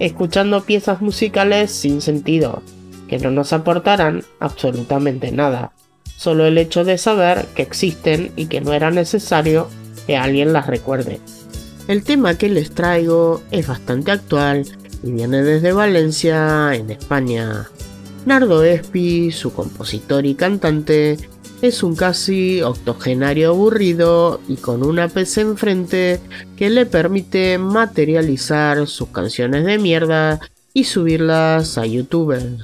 escuchando piezas musicales sin sentido, que no nos aportarán absolutamente nada, solo el hecho de saber que existen y que no era necesario que alguien las recuerde. El tema que les traigo es bastante actual y viene desde Valencia, en España. Nardo Espi, su compositor y cantante, es un casi octogenario aburrido y con una PC enfrente que le permite materializar sus canciones de mierda y subirlas a YouTube.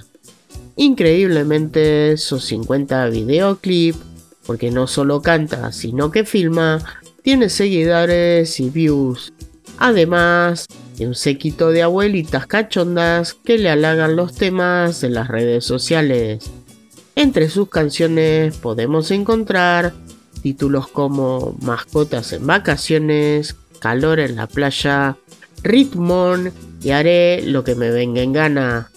Increíblemente, sus 50 videoclips, porque no solo canta, sino que filma, tiene seguidores y views. Además, de un séquito de abuelitas cachondas que le halagan los temas en las redes sociales. Entre sus canciones podemos encontrar títulos como Mascotas en vacaciones, Calor en la playa, Ritmon y Haré lo que me venga en gana.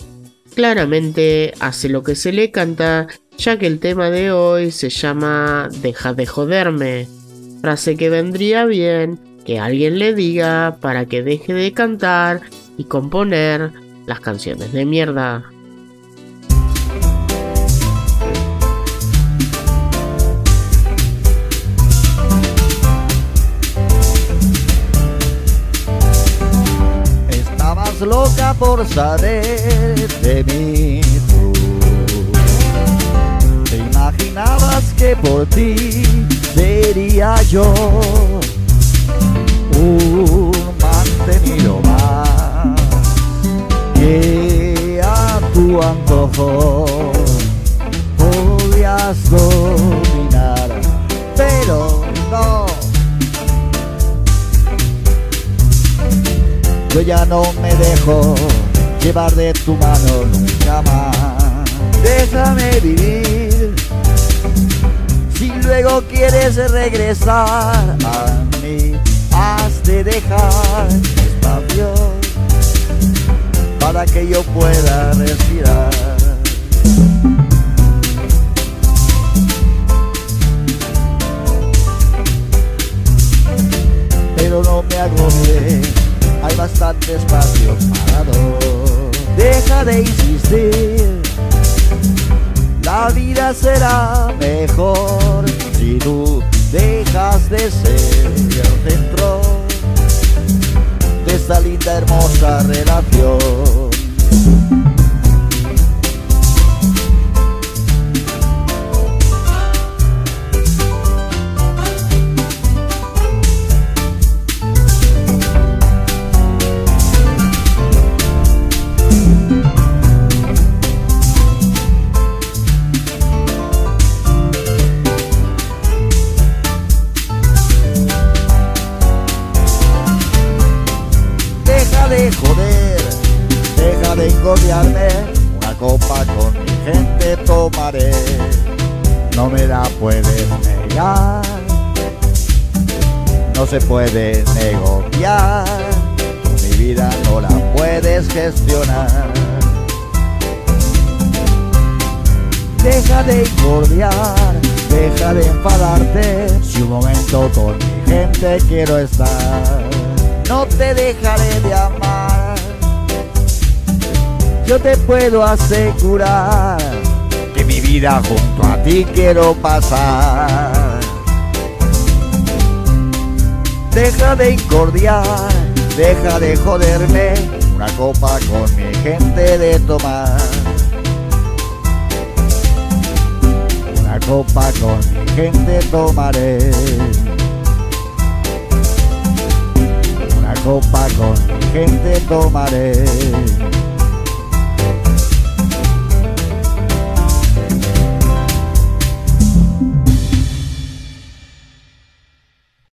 Claramente hace lo que se le canta, ya que el tema de hoy se llama Deja de joderme, frase que vendría bien que alguien le diga para que deje de cantar y componer las canciones de mierda. Por saber de mí tú. Te imaginabas que por ti sería yo un mantenido más que a tu antojo Yo ya no me dejo llevar de tu mano nunca más. Déjame vivir. Si luego quieres regresar a mí, has de dejar espacio para que yo pueda respirar. Pero no me agobie hay bastante espacio para dos. Deja de insistir, la vida será mejor si tú dejas de ser el centro de esta linda hermosa relación. Una copa con mi gente tomaré, no me la puedes negar, no se puede negociar, mi vida no la puedes gestionar. Deja de incordiar, deja de enfadarte, si un momento con mi gente quiero estar, no te dejaré de amar yo te puedo asegurar que mi vida junto a ti quiero pasar. Deja de incordiar, deja de joderme, una copa con mi gente de tomar. Una copa con mi gente tomaré. Copa con gente tomaré.